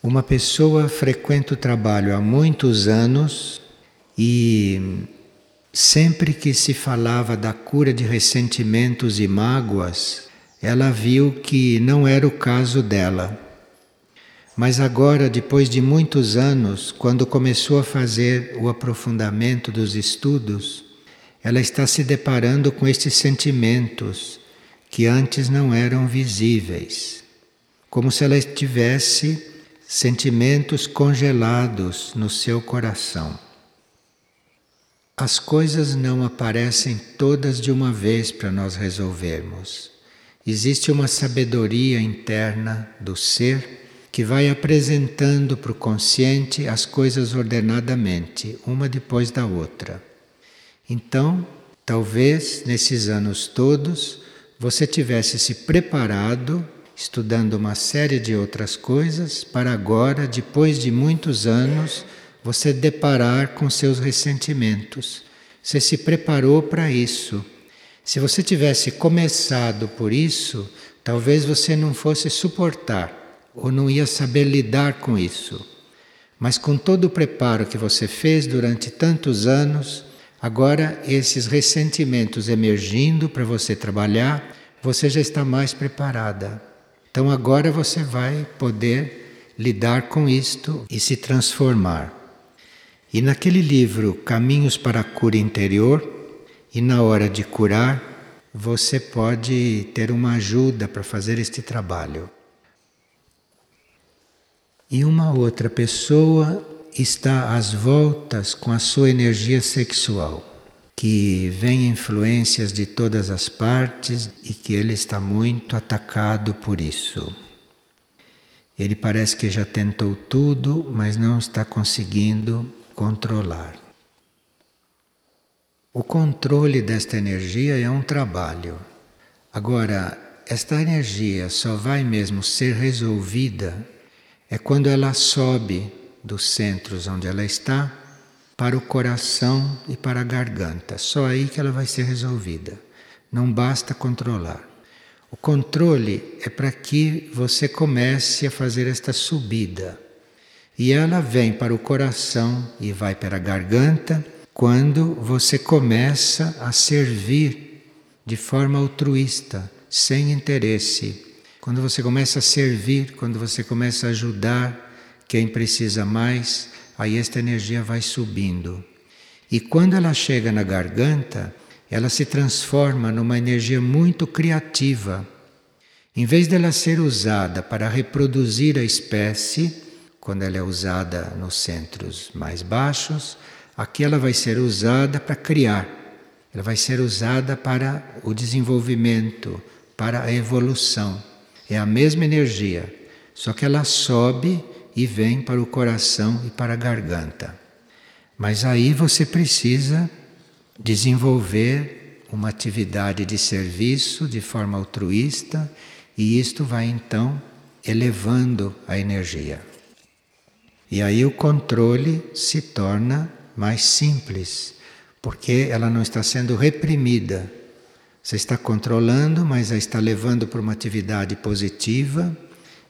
Uma pessoa frequenta o trabalho há muitos anos e sempre que se falava da cura de ressentimentos e mágoas, ela viu que não era o caso dela. Mas agora, depois de muitos anos, quando começou a fazer o aprofundamento dos estudos, ela está se deparando com estes sentimentos que antes não eram visíveis, como se ela estivesse sentimentos congelados no seu coração. As coisas não aparecem todas de uma vez para nós resolvermos. Existe uma sabedoria interna do ser que vai apresentando para o consciente as coisas ordenadamente, uma depois da outra. Então, talvez nesses anos todos você tivesse se preparado estudando uma série de outras coisas, para agora, depois de muitos anos, você deparar com seus ressentimentos. Você se preparou para isso. Se você tivesse começado por isso, talvez você não fosse suportar ou não ia saber lidar com isso. Mas com todo o preparo que você fez durante tantos anos, agora esses ressentimentos emergindo para você trabalhar, você já está mais preparada. Então agora você vai poder lidar com isto e se transformar. E naquele livro Caminhos para a Cura Interior, e na hora de curar, você pode ter uma ajuda para fazer este trabalho. E uma outra pessoa está às voltas com a sua energia sexual que vem influências de todas as partes e que ele está muito atacado por isso. Ele parece que já tentou tudo, mas não está conseguindo controlar. O controle desta energia é um trabalho. Agora, esta energia só vai mesmo ser resolvida é quando ela sobe dos centros onde ela está para o coração e para a garganta. Só aí que ela vai ser resolvida. Não basta controlar. O controle é para que você comece a fazer esta subida. E ela vem para o coração e vai para a garganta quando você começa a servir de forma altruísta, sem interesse. Quando você começa a servir, quando você começa a ajudar quem precisa mais, aí esta energia vai subindo. E quando ela chega na garganta, ela se transforma numa energia muito criativa. Em vez dela ser usada para reproduzir a espécie, quando ela é usada nos centros mais baixos, aqui ela vai ser usada para criar. Ela vai ser usada para o desenvolvimento, para a evolução. É a mesma energia, só que ela sobe e vem para o coração e para a garganta. Mas aí você precisa desenvolver uma atividade de serviço de forma altruísta e isto vai então elevando a energia. E aí o controle se torna mais simples, porque ela não está sendo reprimida. Você está controlando, mas a está levando para uma atividade positiva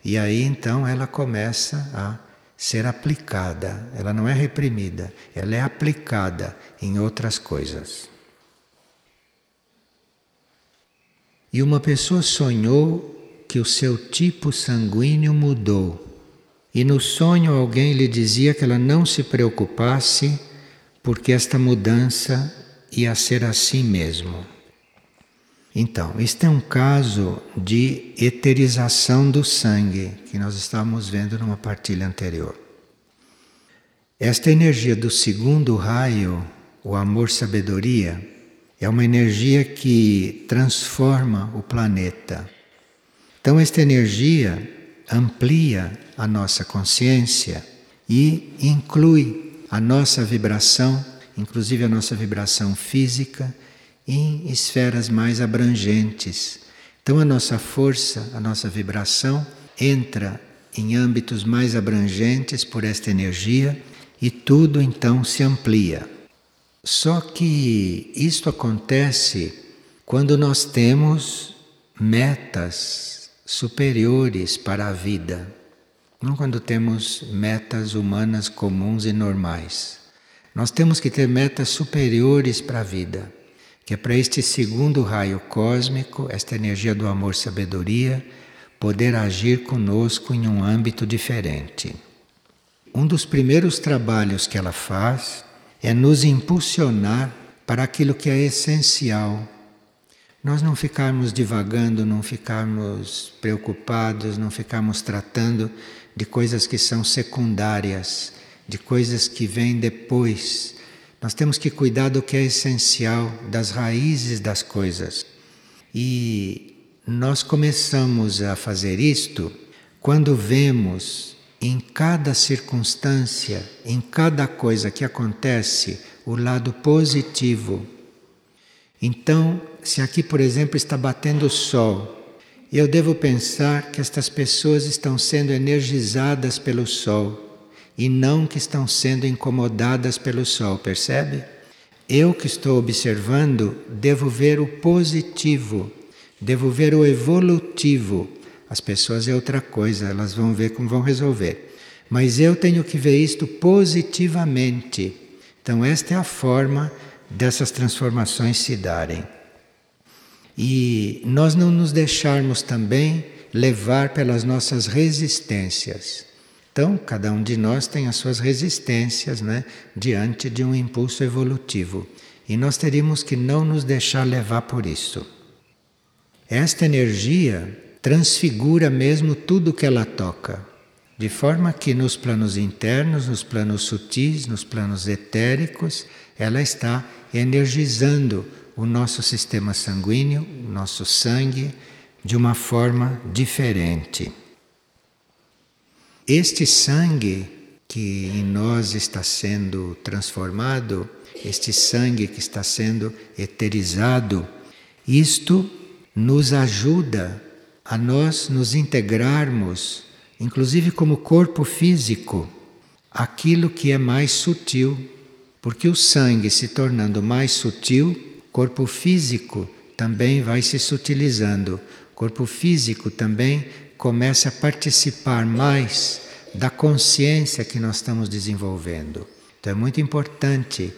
e aí então ela começa a ser aplicada. Ela não é reprimida, ela é aplicada em outras coisas. E uma pessoa sonhou que o seu tipo sanguíneo mudou. E no sonho alguém lhe dizia que ela não se preocupasse, porque esta mudança ia ser assim mesmo. Então, este é um caso de eterização do sangue que nós estávamos vendo numa partilha anterior. Esta energia do segundo raio, o amor-sabedoria, é uma energia que transforma o planeta. Então, esta energia amplia a nossa consciência e inclui a nossa vibração, inclusive a nossa vibração física em esferas mais abrangentes. Então a nossa força, a nossa vibração entra em âmbitos mais abrangentes por esta energia e tudo então se amplia. Só que isto acontece quando nós temos metas superiores para a vida. não quando temos metas humanas comuns e normais. Nós temos que ter metas superiores para a vida, que é para este segundo raio cósmico, esta energia do amor-sabedoria, poder agir conosco em um âmbito diferente. Um dos primeiros trabalhos que ela faz é nos impulsionar para aquilo que é essencial. Nós não ficarmos divagando, não ficarmos preocupados, não ficarmos tratando de coisas que são secundárias, de coisas que vêm depois. Nós temos que cuidar do que é essencial, das raízes das coisas. E nós começamos a fazer isto quando vemos em cada circunstância, em cada coisa que acontece, o lado positivo. Então, se aqui, por exemplo, está batendo o sol, eu devo pensar que estas pessoas estão sendo energizadas pelo sol e não que estão sendo incomodadas pelo sol, percebe? Eu que estou observando devo ver o positivo, devo ver o evolutivo as pessoas é outra coisa, elas vão ver como vão resolver. Mas eu tenho que ver isto positivamente. Então, esta é a forma dessas transformações se darem. E nós não nos deixarmos também levar pelas nossas resistências. Então, cada um de nós tem as suas resistências né, diante de um impulso evolutivo. E nós teríamos que não nos deixar levar por isso. Esta energia transfigura mesmo tudo que ela toca. De forma que nos planos internos, nos planos sutis, nos planos etéricos, ela está energizando o nosso sistema sanguíneo, o nosso sangue, de uma forma diferente. Este sangue que em nós está sendo transformado, este sangue que está sendo eterizado, isto nos ajuda a nós nos integrarmos, inclusive como corpo físico, aquilo que é mais sutil, porque o sangue se tornando mais sutil, corpo físico também vai se sutilizando, corpo físico também começa a participar mais da consciência que nós estamos desenvolvendo. Então é muito importante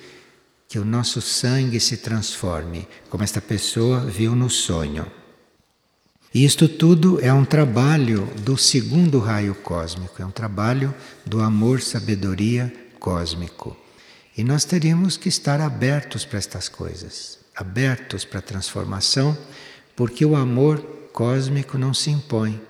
que o nosso sangue se transforme, como esta pessoa viu no sonho. E isto tudo é um trabalho do segundo raio cósmico, é um trabalho do amor-sabedoria cósmico. E nós teríamos que estar abertos para estas coisas, abertos para a transformação, porque o amor cósmico não se impõe.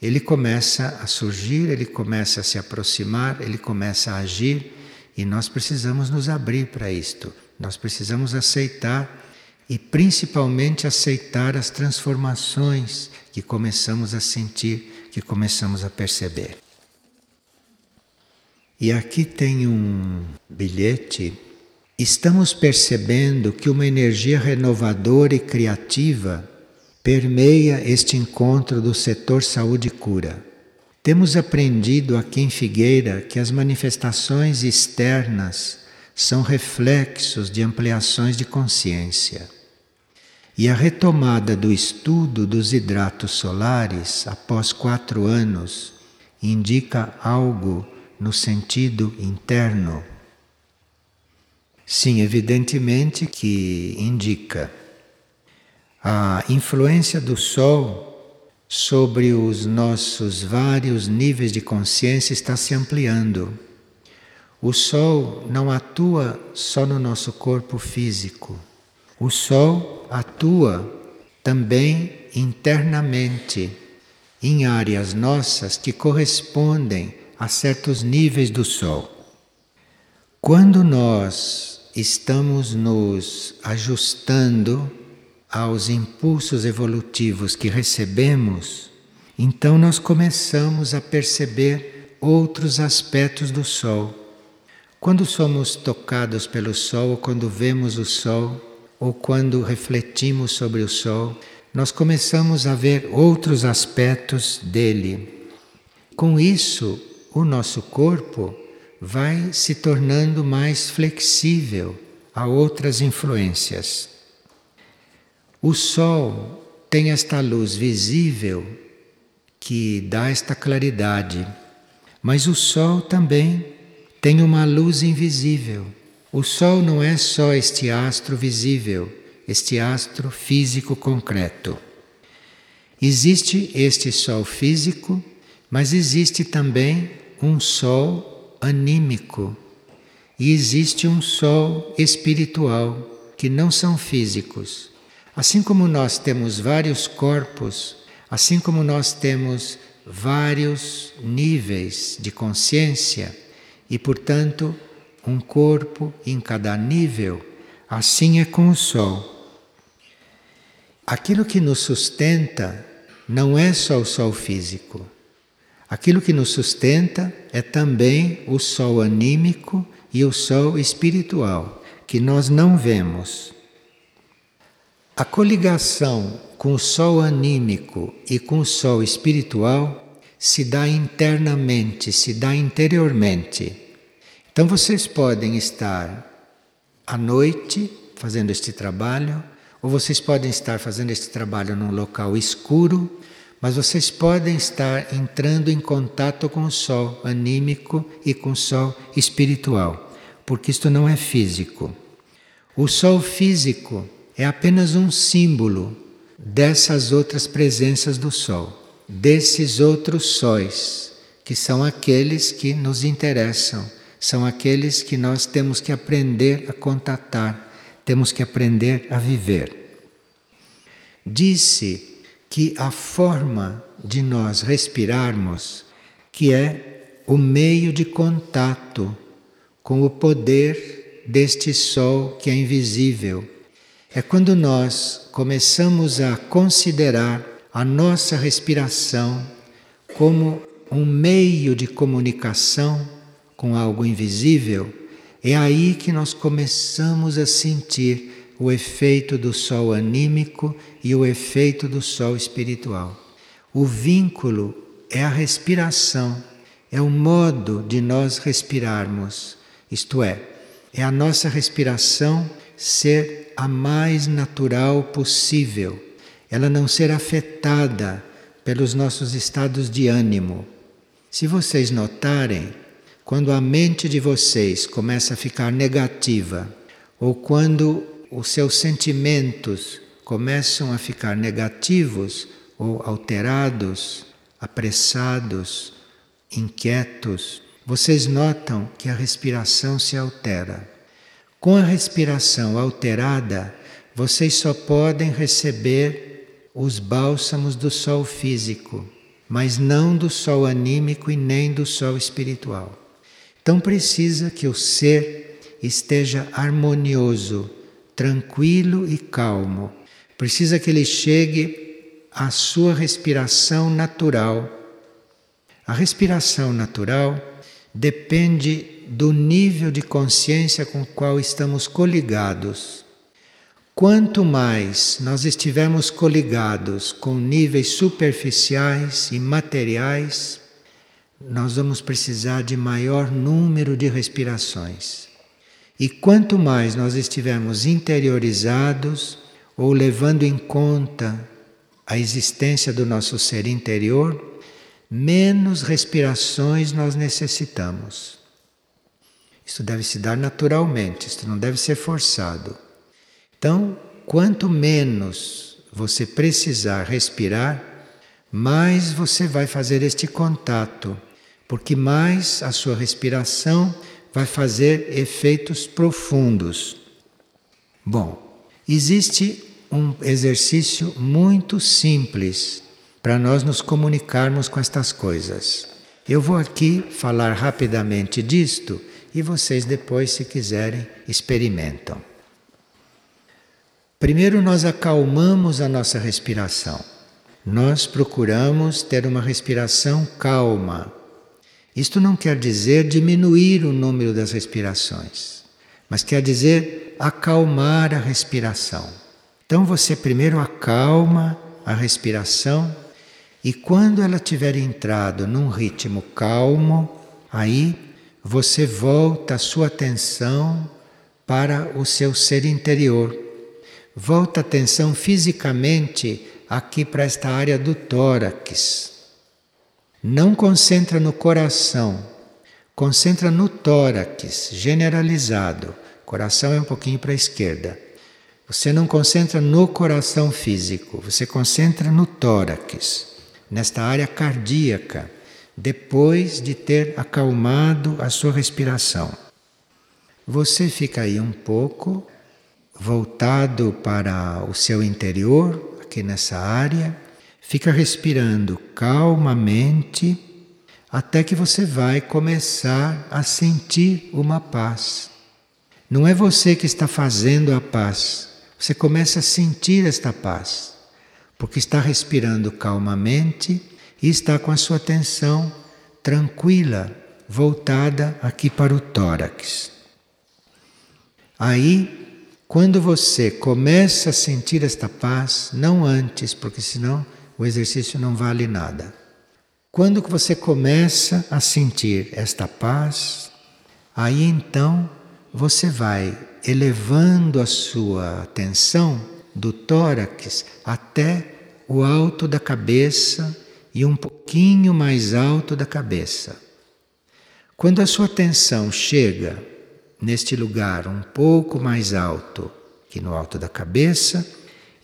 Ele começa a surgir, ele começa a se aproximar, ele começa a agir e nós precisamos nos abrir para isto. Nós precisamos aceitar e principalmente aceitar as transformações que começamos a sentir, que começamos a perceber. E aqui tem um bilhete. Estamos percebendo que uma energia renovadora e criativa permeia este encontro do setor saúde e cura. Temos aprendido aqui em Figueira que as manifestações externas são reflexos de ampliações de consciência. E a retomada do estudo dos hidratos solares após quatro anos indica algo no sentido interno. Sim, evidentemente que indica. A influência do Sol sobre os nossos vários níveis de consciência está se ampliando. O Sol não atua só no nosso corpo físico o Sol atua também internamente em áreas nossas que correspondem a certos níveis do Sol. Quando nós estamos nos ajustando aos impulsos evolutivos que recebemos, então nós começamos a perceber outros aspectos do Sol. Quando somos tocados pelo Sol, ou quando vemos o Sol, ou quando refletimos sobre o Sol, nós começamos a ver outros aspectos dele. Com isso, o nosso corpo vai se tornando mais flexível a outras influências. O Sol tem esta luz visível que dá esta claridade, Mas o Sol também tem uma luz invisível. O Sol não é só este astro visível, este astro físico concreto. Existe este Sol físico, mas existe também um Sol anímico e existe um Sol espiritual, que não são físicos. Assim como nós temos vários corpos, assim como nós temos vários níveis de consciência e, portanto, um corpo em cada nível, assim é com o Sol. Aquilo que nos sustenta não é só o Sol físico. Aquilo que nos sustenta é também o Sol anímico e o Sol espiritual, que nós não vemos. A coligação com o Sol anímico e com o Sol espiritual se dá internamente, se dá interiormente. Então vocês podem estar à noite fazendo este trabalho, ou vocês podem estar fazendo este trabalho num local escuro, mas vocês podem estar entrando em contato com o sol anímico e com o sol espiritual, porque isto não é físico. O sol físico é apenas um símbolo dessas outras presenças do sol, desses outros sóis, que são aqueles que nos interessam, são aqueles que nós temos que aprender a contatar temos que aprender a viver. Disse que a forma de nós respirarmos, que é o meio de contato com o poder deste sol que é invisível, é quando nós começamos a considerar a nossa respiração como um meio de comunicação com algo invisível é aí que nós começamos a sentir o efeito do sol anímico e o efeito do sol espiritual. O vínculo é a respiração, é o modo de nós respirarmos, isto é, é a nossa respiração ser a mais natural possível, ela não ser afetada pelos nossos estados de ânimo. Se vocês notarem, quando a mente de vocês começa a ficar negativa, ou quando os seus sentimentos começam a ficar negativos ou alterados, apressados, inquietos, vocês notam que a respiração se altera. Com a respiração alterada, vocês só podem receber os bálsamos do sol físico, mas não do sol anímico e nem do sol espiritual. Então precisa que o ser esteja harmonioso, tranquilo e calmo. Precisa que ele chegue à sua respiração natural. A respiração natural depende do nível de consciência com o qual estamos coligados. Quanto mais nós estivermos coligados com níveis superficiais e materiais, nós vamos precisar de maior número de respirações. E quanto mais nós estivermos interiorizados ou levando em conta a existência do nosso ser interior, menos respirações nós necessitamos. Isso deve se dar naturalmente, isso não deve ser forçado. Então, quanto menos você precisar respirar, mais você vai fazer este contato porque mais a sua respiração vai fazer efeitos profundos. Bom, existe um exercício muito simples para nós nos comunicarmos com estas coisas. Eu vou aqui falar rapidamente disto e vocês depois, se quiserem, experimentam. Primeiro, nós acalmamos a nossa respiração. Nós procuramos ter uma respiração calma isto não quer dizer diminuir o número das respirações, mas quer dizer acalmar a respiração. Então você primeiro acalma a respiração e quando ela tiver entrado num ritmo calmo, aí você volta a sua atenção para o seu ser interior. Volta a atenção fisicamente aqui para esta área do tórax. Não concentra no coração, concentra no tórax generalizado. Coração é um pouquinho para a esquerda. Você não concentra no coração físico, você concentra no tórax, nesta área cardíaca, depois de ter acalmado a sua respiração. Você fica aí um pouco voltado para o seu interior, aqui nessa área, fica respirando calmamente até que você vai começar a sentir uma paz. Não é você que está fazendo a paz, você começa a sentir esta paz, porque está respirando calmamente e está com a sua atenção tranquila, voltada aqui para o tórax. Aí, quando você começa a sentir esta paz, não antes, porque senão o exercício não vale nada. Quando você começa a sentir esta paz, aí então você vai elevando a sua atenção do tórax até o alto da cabeça e um pouquinho mais alto da cabeça. Quando a sua atenção chega neste lugar um pouco mais alto que no alto da cabeça,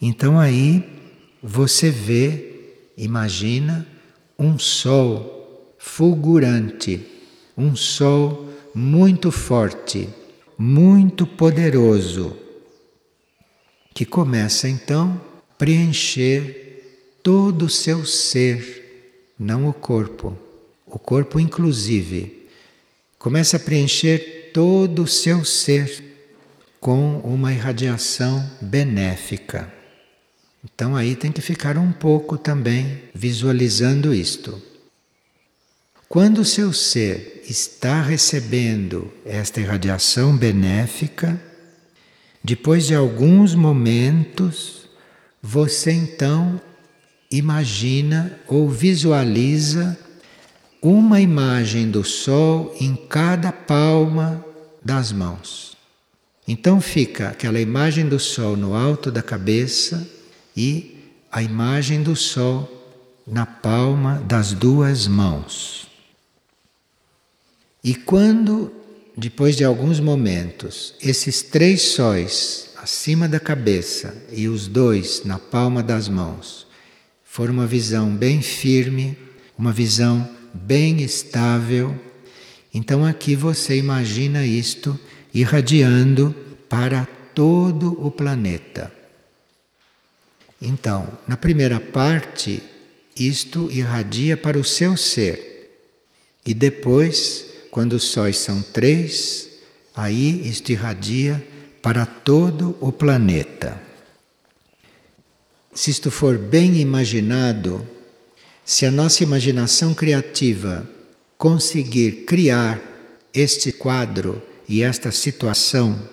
então aí você vê, imagina, um sol fulgurante, um sol muito forte, muito poderoso, que começa então a preencher todo o seu ser, não o corpo, o corpo inclusive, começa a preencher todo o seu ser com uma irradiação benéfica. Então aí tem que ficar um pouco também visualizando isto. Quando o seu ser está recebendo esta irradiação benéfica, depois de alguns momentos, você então imagina ou visualiza uma imagem do Sol em cada palma das mãos. Então fica aquela imagem do Sol no alto da cabeça e a imagem do Sol na palma das duas mãos. E quando, depois de alguns momentos, esses três sóis acima da cabeça e os dois na palma das mãos for uma visão bem firme, uma visão bem estável. Então aqui você imagina isto irradiando para todo o planeta. Então, na primeira parte, isto irradia para o seu ser. E depois, quando os sóis são três, aí isto irradia para todo o planeta. Se isto for bem imaginado, se a nossa imaginação criativa conseguir criar este quadro e esta situação,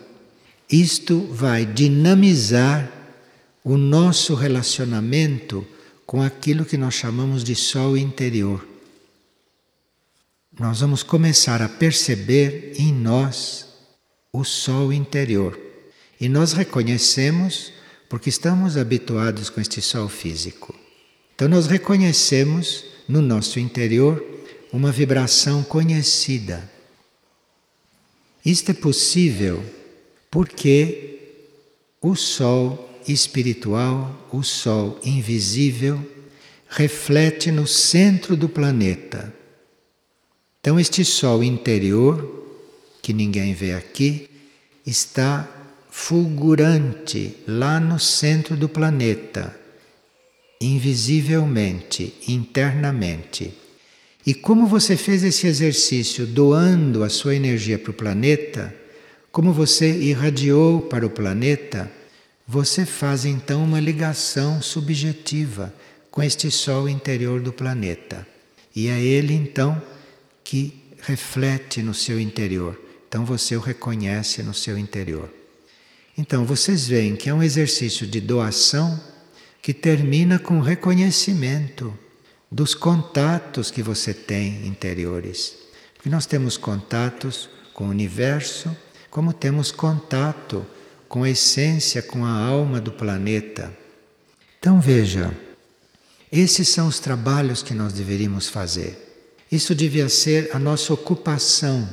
isto vai dinamizar o nosso relacionamento com aquilo que nós chamamos de sol interior. Nós vamos começar a perceber em nós o sol interior. E nós reconhecemos porque estamos habituados com este sol físico. Então nós reconhecemos no nosso interior uma vibração conhecida. Isto é possível porque o sol espiritual, o sol invisível, reflete no centro do planeta. Então, este sol interior, que ninguém vê aqui, está fulgurante lá no centro do planeta invisivelmente, internamente. E como você fez esse exercício doando a sua energia para o planeta, como você irradiou para o planeta, você faz então uma ligação subjetiva com este Sol interior do planeta. E é ele então que reflete no seu interior. Então você o reconhece no seu interior. Então vocês veem que é um exercício de doação que termina com reconhecimento dos contatos que você tem interiores. Porque nós temos contatos com o universo, como temos contato com a essência, com a alma do planeta. Então veja, Esses são os trabalhos que nós deveríamos fazer. Isso devia ser a nossa ocupação.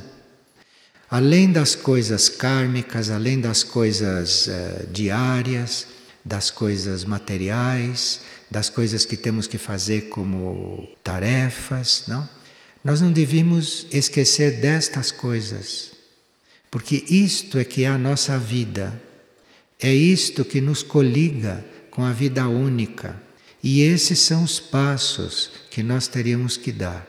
Além das coisas kármicas, além das coisas uh, diárias, das coisas materiais, das coisas que temos que fazer como tarefas, não? Nós não devíamos esquecer destas coisas, porque isto é que é a nossa vida. É isto que nos coliga com a vida única. E esses são os passos que nós teríamos que dar.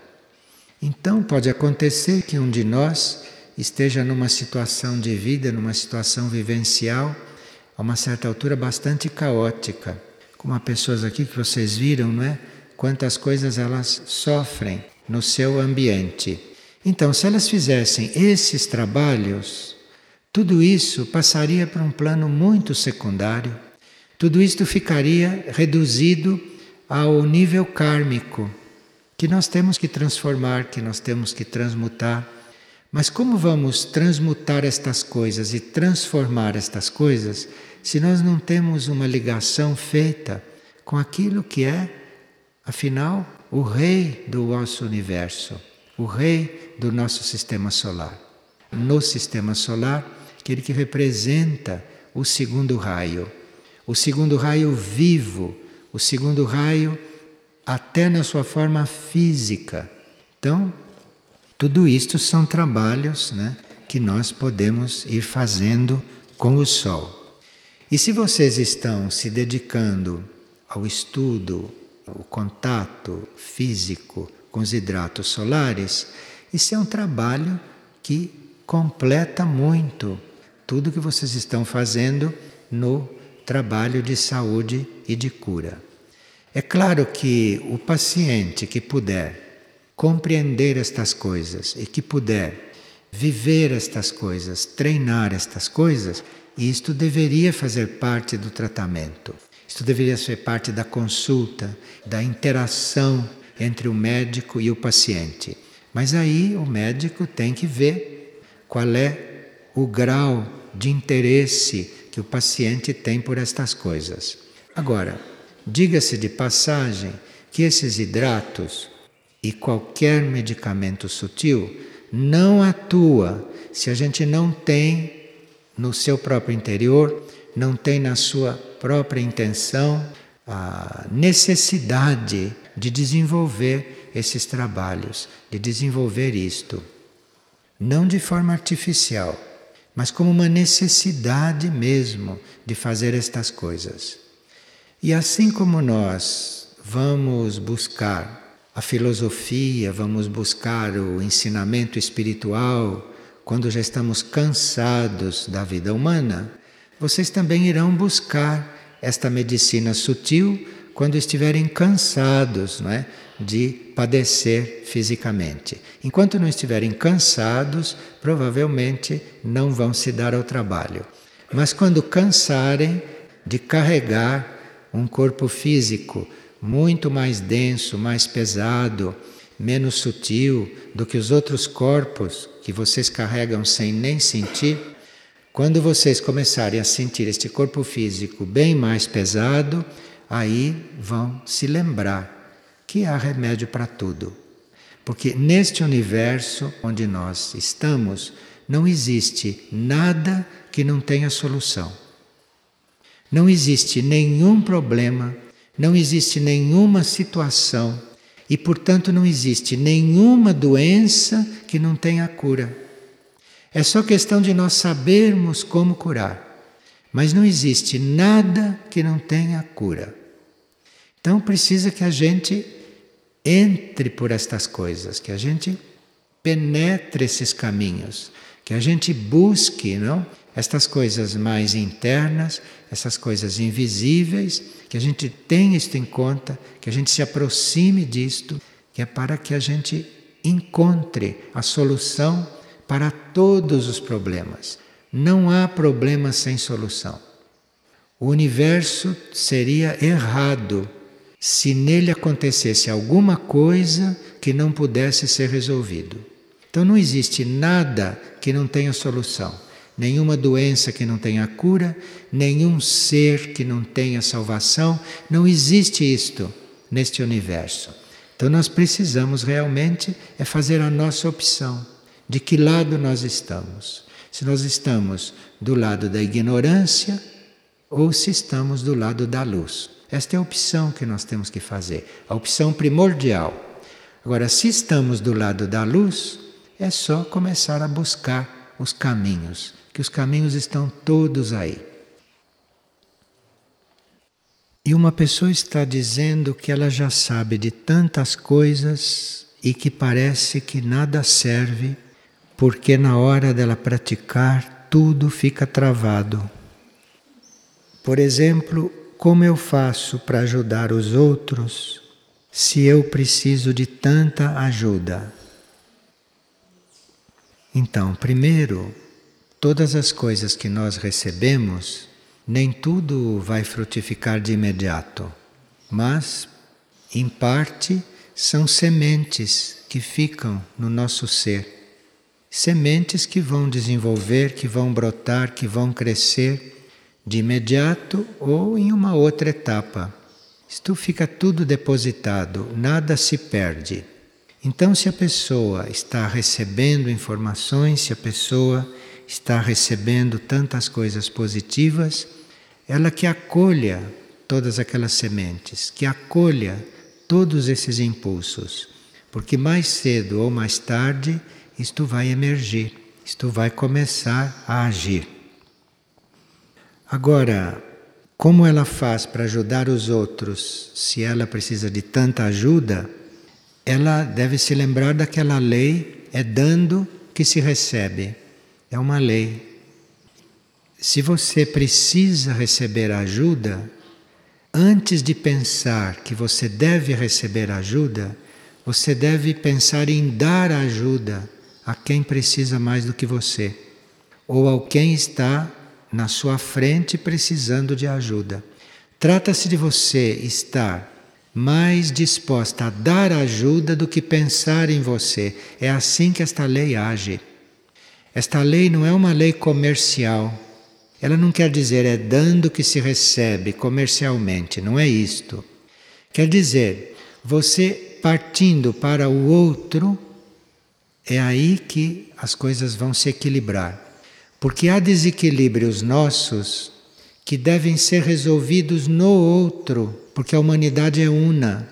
Então pode acontecer que um de nós esteja numa situação de vida, numa situação vivencial, a uma certa altura bastante caótica. Como há pessoas aqui que vocês viram, não é? Quantas coisas elas sofrem no seu ambiente. Então, se elas fizessem esses trabalhos, tudo isso passaria para um plano muito secundário tudo isto ficaria reduzido ao nível kármico, que nós temos que transformar, que nós temos que transmutar. Mas como vamos transmutar estas coisas e transformar estas coisas se nós não temos uma ligação feita com aquilo que é, afinal, o rei do nosso universo, o rei do nosso sistema solar? No sistema solar, aquele que representa o segundo raio o segundo raio vivo, o segundo raio até na sua forma física. Então, tudo isto são trabalhos né, que nós podemos ir fazendo com o Sol. E se vocês estão se dedicando ao estudo, ao contato físico com os hidratos solares, isso é um trabalho que completa muito tudo que vocês estão fazendo no trabalho de saúde e de cura. É claro que o paciente que puder compreender estas coisas e que puder viver estas coisas, treinar estas coisas, isto deveria fazer parte do tratamento. Isto deveria ser parte da consulta, da interação entre o médico e o paciente. Mas aí o médico tem que ver qual é o grau de interesse que o paciente tem por estas coisas. Agora, diga-se de passagem que esses hidratos e qualquer medicamento sutil não atua se a gente não tem no seu próprio interior, não tem na sua própria intenção a necessidade de desenvolver esses trabalhos, de desenvolver isto. Não de forma artificial mas como uma necessidade mesmo de fazer estas coisas. E assim como nós vamos buscar a filosofia, vamos buscar o ensinamento espiritual quando já estamos cansados da vida humana, vocês também irão buscar esta medicina sutil quando estiverem cansados não é, de padecer fisicamente. Enquanto não estiverem cansados, provavelmente não vão se dar ao trabalho. Mas quando cansarem de carregar um corpo físico muito mais denso, mais pesado, menos sutil do que os outros corpos que vocês carregam sem nem sentir, quando vocês começarem a sentir este corpo físico bem mais pesado, aí vão se lembrar que há remédio para tudo. Porque neste universo onde nós estamos, não existe nada que não tenha solução. Não existe nenhum problema, não existe nenhuma situação e, portanto, não existe nenhuma doença que não tenha cura. É só questão de nós sabermos como curar. Mas não existe nada que não tenha cura. Então precisa que a gente entre por estas coisas, que a gente penetre esses caminhos, que a gente busque, não? Estas coisas mais internas, essas coisas invisíveis, que a gente tenha isto em conta, que a gente se aproxime disto, que é para que a gente encontre a solução para todos os problemas. Não há problema sem solução. O universo seria errado se nele acontecesse alguma coisa que não pudesse ser resolvido. Então não existe nada que não tenha solução, nenhuma doença que não tenha cura, nenhum ser que não tenha salvação, não existe isto. neste universo. Então nós precisamos realmente é fazer a nossa opção de que lado nós estamos. Se nós estamos do lado da ignorância ou se estamos do lado da luz. Esta é a opção que nós temos que fazer, a opção primordial. Agora, se estamos do lado da luz, é só começar a buscar os caminhos, que os caminhos estão todos aí. E uma pessoa está dizendo que ela já sabe de tantas coisas e que parece que nada serve, porque na hora dela praticar tudo fica travado. Por exemplo, como eu faço para ajudar os outros se eu preciso de tanta ajuda? Então, primeiro, todas as coisas que nós recebemos nem tudo vai frutificar de imediato, mas, em parte, são sementes que ficam no nosso ser. Sementes que vão desenvolver, que vão brotar, que vão crescer de imediato ou em uma outra etapa. Isto fica tudo depositado, nada se perde. Então, se a pessoa está recebendo informações, se a pessoa está recebendo tantas coisas positivas, ela que acolha todas aquelas sementes, que acolha todos esses impulsos, porque mais cedo ou mais tarde isto vai emergir, isto vai começar a agir. Agora, como ela faz para ajudar os outros se ela precisa de tanta ajuda? Ela deve se lembrar daquela lei: é dando que se recebe. É uma lei. Se você precisa receber ajuda, antes de pensar que você deve receber ajuda, você deve pensar em dar ajuda a quem precisa mais do que você, ou a quem está na sua frente precisando de ajuda. Trata-se de você estar mais disposta a dar ajuda do que pensar em você. É assim que esta lei age. Esta lei não é uma lei comercial. Ela não quer dizer é dando que se recebe comercialmente, não é isto. Quer dizer, você partindo para o outro, é aí que as coisas vão se equilibrar. Porque há desequilíbrios nossos que devem ser resolvidos no outro, porque a humanidade é una.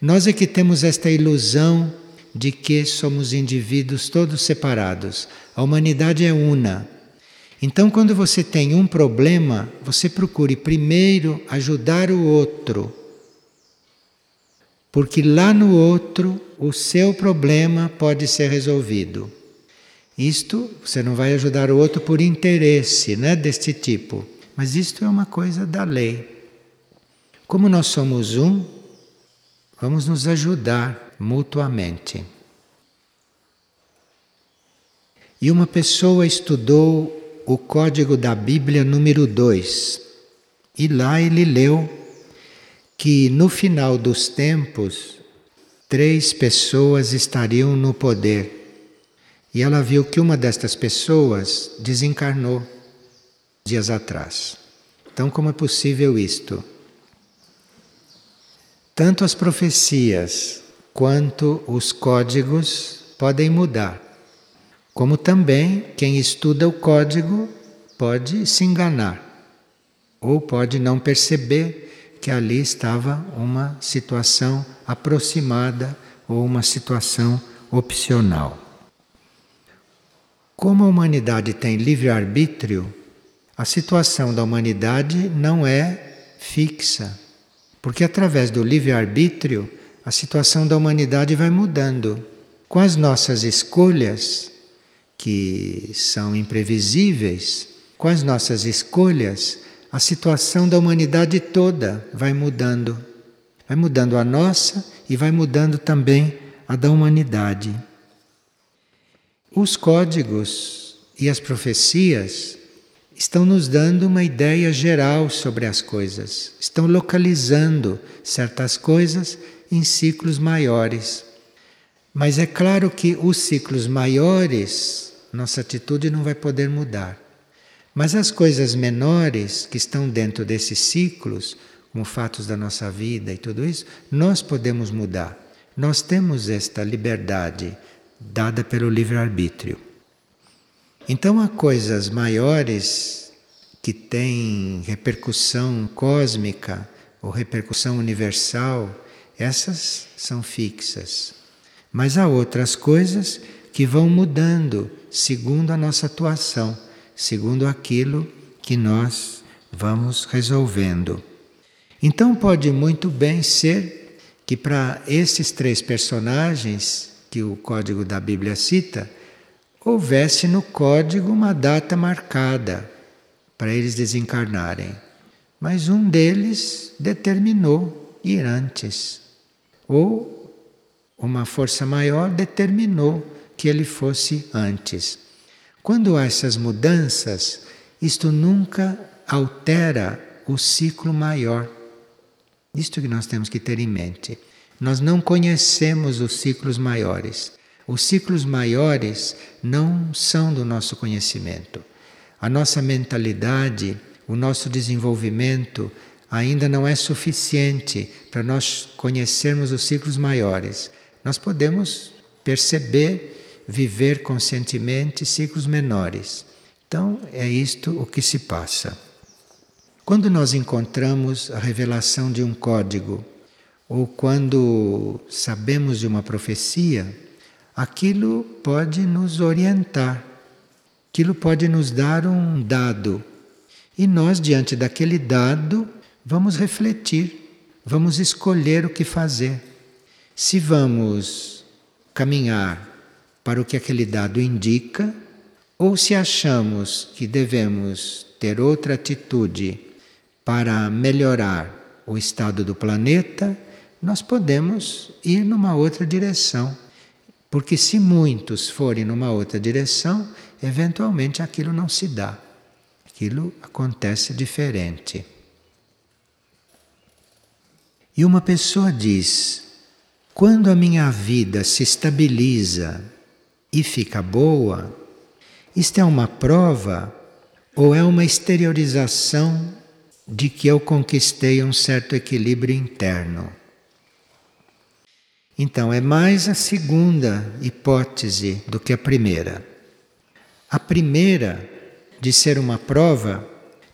Nós é que temos esta ilusão de que somos indivíduos todos separados. A humanidade é una. Então, quando você tem um problema, você procure primeiro ajudar o outro. Porque lá no outro, o seu problema pode ser resolvido. Isto, você não vai ajudar o outro por interesse, né, deste tipo. Mas isto é uma coisa da lei. Como nós somos um, vamos nos ajudar mutuamente. E uma pessoa estudou o código da Bíblia número 2. E lá ele leu que no final dos tempos, três pessoas estariam no poder. E ela viu que uma destas pessoas desencarnou dias atrás. Então, como é possível isto? Tanto as profecias quanto os códigos podem mudar. Como também quem estuda o código pode se enganar ou pode não perceber que ali estava uma situação aproximada ou uma situação opcional. Como a humanidade tem livre-arbítrio, a situação da humanidade não é fixa, porque através do livre-arbítrio a situação da humanidade vai mudando. Com as nossas escolhas, que são imprevisíveis, com as nossas escolhas, a situação da humanidade toda vai mudando. Vai mudando a nossa e vai mudando também a da humanidade. Os códigos e as profecias estão nos dando uma ideia geral sobre as coisas, estão localizando certas coisas em ciclos maiores. Mas é claro que os ciclos maiores, nossa atitude não vai poder mudar. Mas as coisas menores que estão dentro desses ciclos, como fatos da nossa vida e tudo isso, nós podemos mudar. Nós temos esta liberdade dada pelo livre-arbítrio. Então há coisas maiores que têm repercussão cósmica ou repercussão universal, essas são fixas. Mas há outras coisas que vão mudando segundo a nossa atuação, segundo aquilo que nós vamos resolvendo. Então pode muito bem ser que para esses três personagens que o código da Bíblia cita, houvesse no código uma data marcada para eles desencarnarem. Mas um deles determinou ir antes. Ou uma força maior determinou que ele fosse antes. Quando há essas mudanças, isto nunca altera o ciclo maior. Isto que nós temos que ter em mente. Nós não conhecemos os ciclos maiores. Os ciclos maiores não são do nosso conhecimento. A nossa mentalidade, o nosso desenvolvimento ainda não é suficiente para nós conhecermos os ciclos maiores. Nós podemos perceber, viver conscientemente ciclos menores. Então, é isto o que se passa. Quando nós encontramos a revelação de um código, ou quando sabemos de uma profecia, aquilo pode nos orientar, aquilo pode nos dar um dado. E nós, diante daquele dado, vamos refletir, vamos escolher o que fazer. Se vamos caminhar para o que aquele dado indica, ou se achamos que devemos ter outra atitude para melhorar o estado do planeta, nós podemos ir numa outra direção. Porque se muitos forem numa outra direção, eventualmente aquilo não se dá. Aquilo acontece diferente. E uma pessoa diz: quando a minha vida se estabiliza e fica boa, isto é uma prova ou é uma exteriorização de que eu conquistei um certo equilíbrio interno? Então, é mais a segunda hipótese do que a primeira. A primeira, de ser uma prova,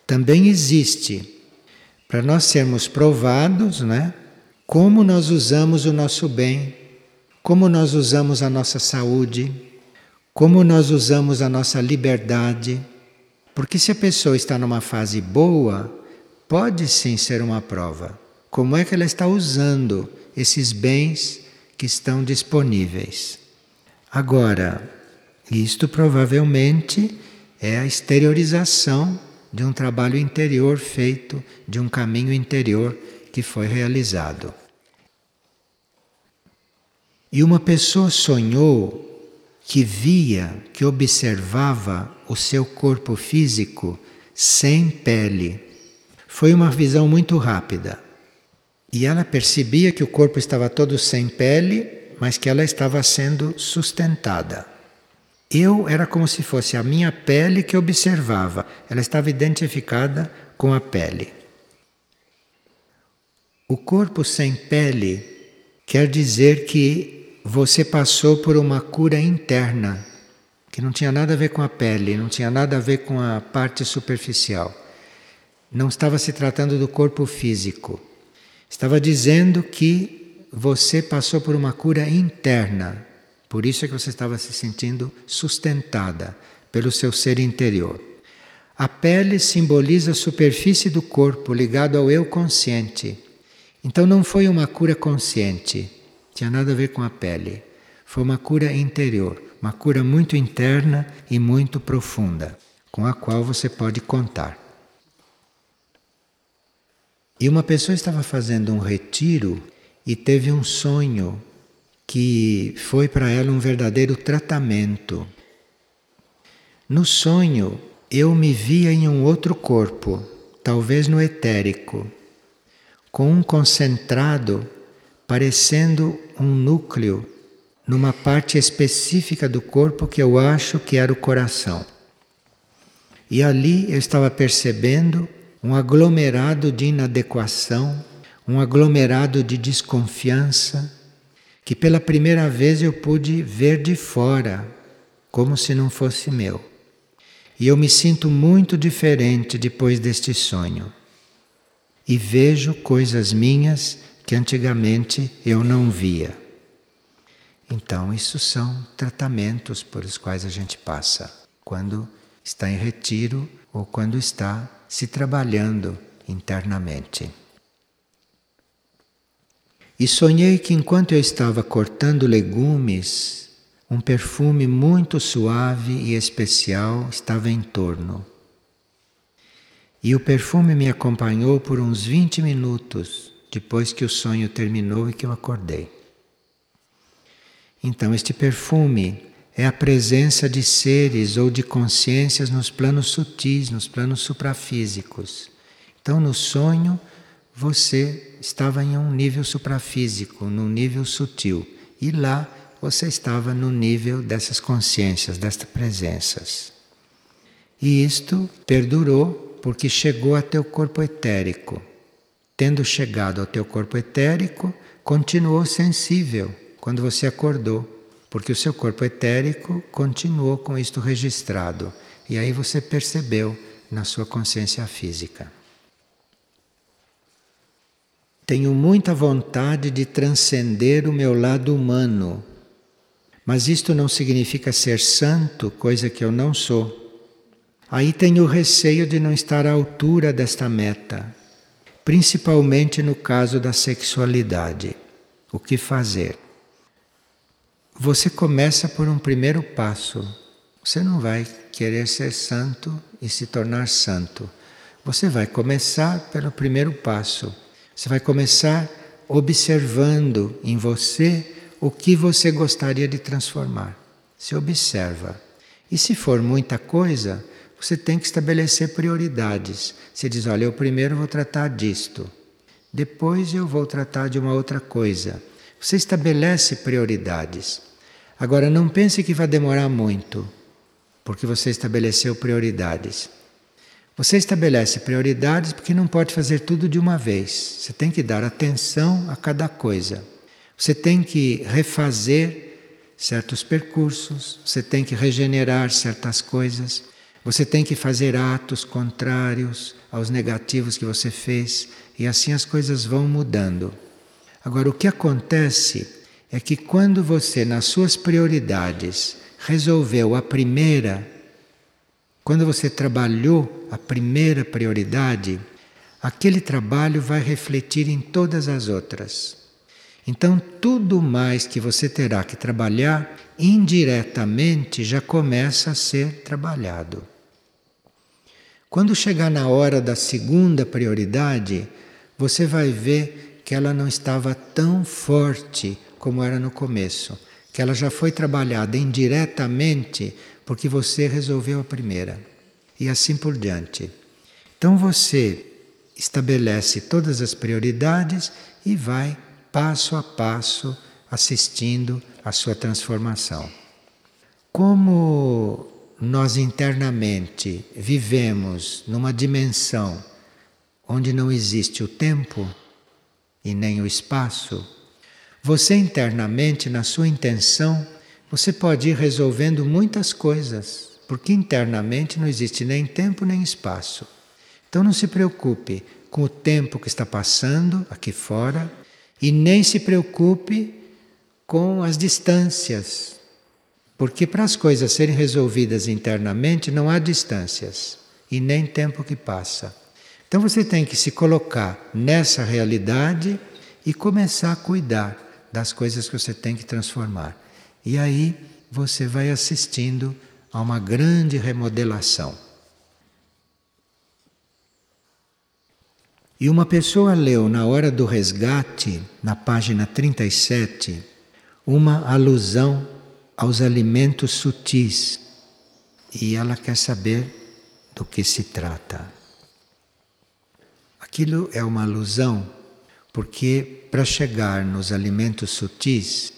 também existe para nós sermos provados, né? Como nós usamos o nosso bem, como nós usamos a nossa saúde, como nós usamos a nossa liberdade. Porque se a pessoa está numa fase boa, pode sim ser uma prova. Como é que ela está usando esses bens que estão disponíveis. Agora, isto provavelmente é a exteriorização de um trabalho interior feito, de um caminho interior que foi realizado. E uma pessoa sonhou que via, que observava o seu corpo físico sem pele. Foi uma visão muito rápida. E ela percebia que o corpo estava todo sem pele, mas que ela estava sendo sustentada. Eu era como se fosse a minha pele que observava, ela estava identificada com a pele. O corpo sem pele quer dizer que você passou por uma cura interna, que não tinha nada a ver com a pele, não tinha nada a ver com a parte superficial. Não estava se tratando do corpo físico. Estava dizendo que você passou por uma cura interna. Por isso é que você estava se sentindo sustentada pelo seu ser interior. A pele simboliza a superfície do corpo ligado ao eu consciente. Então não foi uma cura consciente, tinha nada a ver com a pele. Foi uma cura interior, uma cura muito interna e muito profunda, com a qual você pode contar. E uma pessoa estava fazendo um retiro e teve um sonho que foi para ela um verdadeiro tratamento. No sonho, eu me via em um outro corpo, talvez no etérico, com um concentrado parecendo um núcleo numa parte específica do corpo que eu acho que era o coração. E ali eu estava percebendo um aglomerado de inadequação, um aglomerado de desconfiança, que pela primeira vez eu pude ver de fora, como se não fosse meu. E eu me sinto muito diferente depois deste sonho. E vejo coisas minhas que antigamente eu não via. Então, isso são tratamentos por os quais a gente passa quando está em retiro ou quando está se trabalhando internamente. E sonhei que enquanto eu estava cortando legumes, um perfume muito suave e especial estava em torno. E o perfume me acompanhou por uns 20 minutos depois que o sonho terminou e que eu acordei. Então, este perfume é a presença de seres ou de consciências nos planos sutis, nos planos suprafísicos. Então, no sonho, você estava em um nível suprafísico, num nível sutil, e lá você estava no nível dessas consciências, destas presenças. E isto perdurou porque chegou a teu corpo etérico. Tendo chegado ao teu corpo etérico, continuou sensível quando você acordou, porque o seu corpo etérico continuou com isto registrado. E aí você percebeu na sua consciência física. Tenho muita vontade de transcender o meu lado humano mas isto não significa ser santo, coisa que eu não sou. Aí tenho receio de não estar à altura desta meta, principalmente no caso da sexualidade. O que fazer? Você começa por um primeiro passo. Você não vai querer ser santo e se tornar santo. Você vai começar pelo primeiro passo. Você vai começar observando em você o que você gostaria de transformar. Se observa. E se for muita coisa, você tem que estabelecer prioridades. Você diz: olha, eu primeiro vou tratar disto, depois eu vou tratar de uma outra coisa. Você estabelece prioridades. Agora, não pense que vai demorar muito, porque você estabeleceu prioridades. Você estabelece prioridades porque não pode fazer tudo de uma vez. Você tem que dar atenção a cada coisa. Você tem que refazer certos percursos, você tem que regenerar certas coisas, você tem que fazer atos contrários aos negativos que você fez e assim as coisas vão mudando. Agora, o que acontece é que quando você, nas suas prioridades, resolveu a primeira, quando você trabalhou a primeira prioridade, aquele trabalho vai refletir em todas as outras. Então, tudo mais que você terá que trabalhar, indiretamente já começa a ser trabalhado. Quando chegar na hora da segunda prioridade, você vai ver que ela não estava tão forte como era no começo, que ela já foi trabalhada indiretamente porque você resolveu a primeira. E assim por diante. Então você estabelece todas as prioridades e vai passo a passo assistindo à sua transformação. Como nós internamente vivemos numa dimensão onde não existe o tempo e nem o espaço, você internamente, na sua intenção, você pode ir resolvendo muitas coisas, porque internamente não existe nem tempo nem espaço. Então não se preocupe com o tempo que está passando aqui fora e nem se preocupe com as distâncias, porque para as coisas serem resolvidas internamente não há distâncias e nem tempo que passa. Então você tem que se colocar nessa realidade e começar a cuidar das coisas que você tem que transformar. E aí você vai assistindo a uma grande remodelação. E uma pessoa leu na hora do resgate, na página 37, uma alusão aos alimentos sutis. E ela quer saber do que se trata. Aquilo é uma alusão porque para chegar nos alimentos sutis,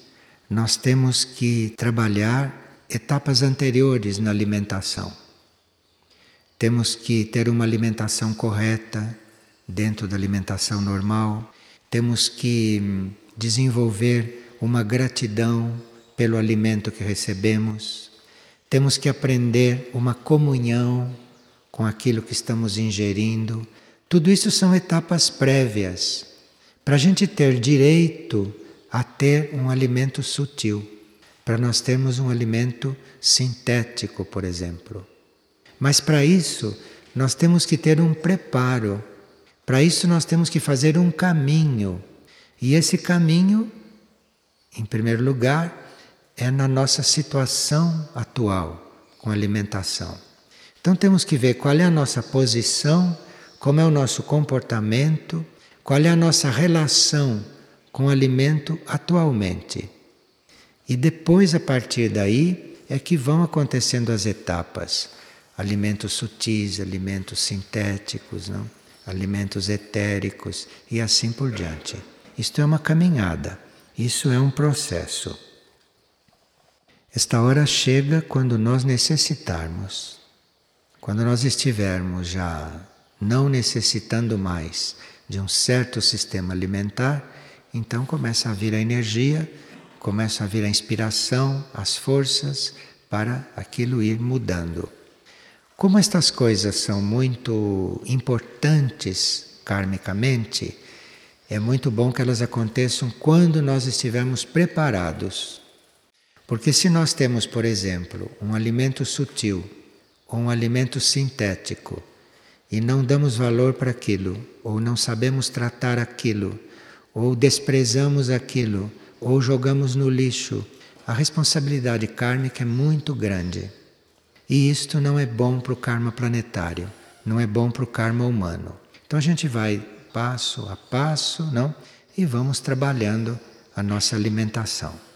nós temos que trabalhar etapas anteriores na alimentação. temos que ter uma alimentação correta dentro da alimentação normal, temos que hum, desenvolver uma gratidão pelo alimento que recebemos, temos que aprender uma comunhão com aquilo que estamos ingerindo. Tudo isso são etapas prévias para a gente ter direito a ter um alimento sutil, para nós termos um alimento sintético, por exemplo. Mas para isso, nós temos que ter um preparo. Para isso, nós temos que fazer um caminho. E esse caminho, em primeiro lugar, é na nossa situação atual com alimentação. Então, temos que ver qual é a nossa posição, como é o nosso comportamento, qual é a nossa relação com alimento atualmente. E depois, a partir daí, é que vão acontecendo as etapas. Alimentos sutis, alimentos sintéticos, não? alimentos etéricos e assim por diante. Isto é uma caminhada, isso é um processo. Esta hora chega quando nós necessitarmos. Quando nós estivermos já não necessitando mais de um certo sistema alimentar, então começa a vir a energia, começa a vir a inspiração, as forças para aquilo ir mudando. Como estas coisas são muito importantes karmicamente, é muito bom que elas aconteçam quando nós estivermos preparados. Porque se nós temos, por exemplo, um alimento sutil ou um alimento sintético e não damos valor para aquilo, ou não sabemos tratar aquilo, ou desprezamos aquilo, ou jogamos no lixo, a responsabilidade kármica é muito grande. E isto não é bom para o karma planetário, não é bom para o karma humano. Então a gente vai passo a passo, não? E vamos trabalhando a nossa alimentação.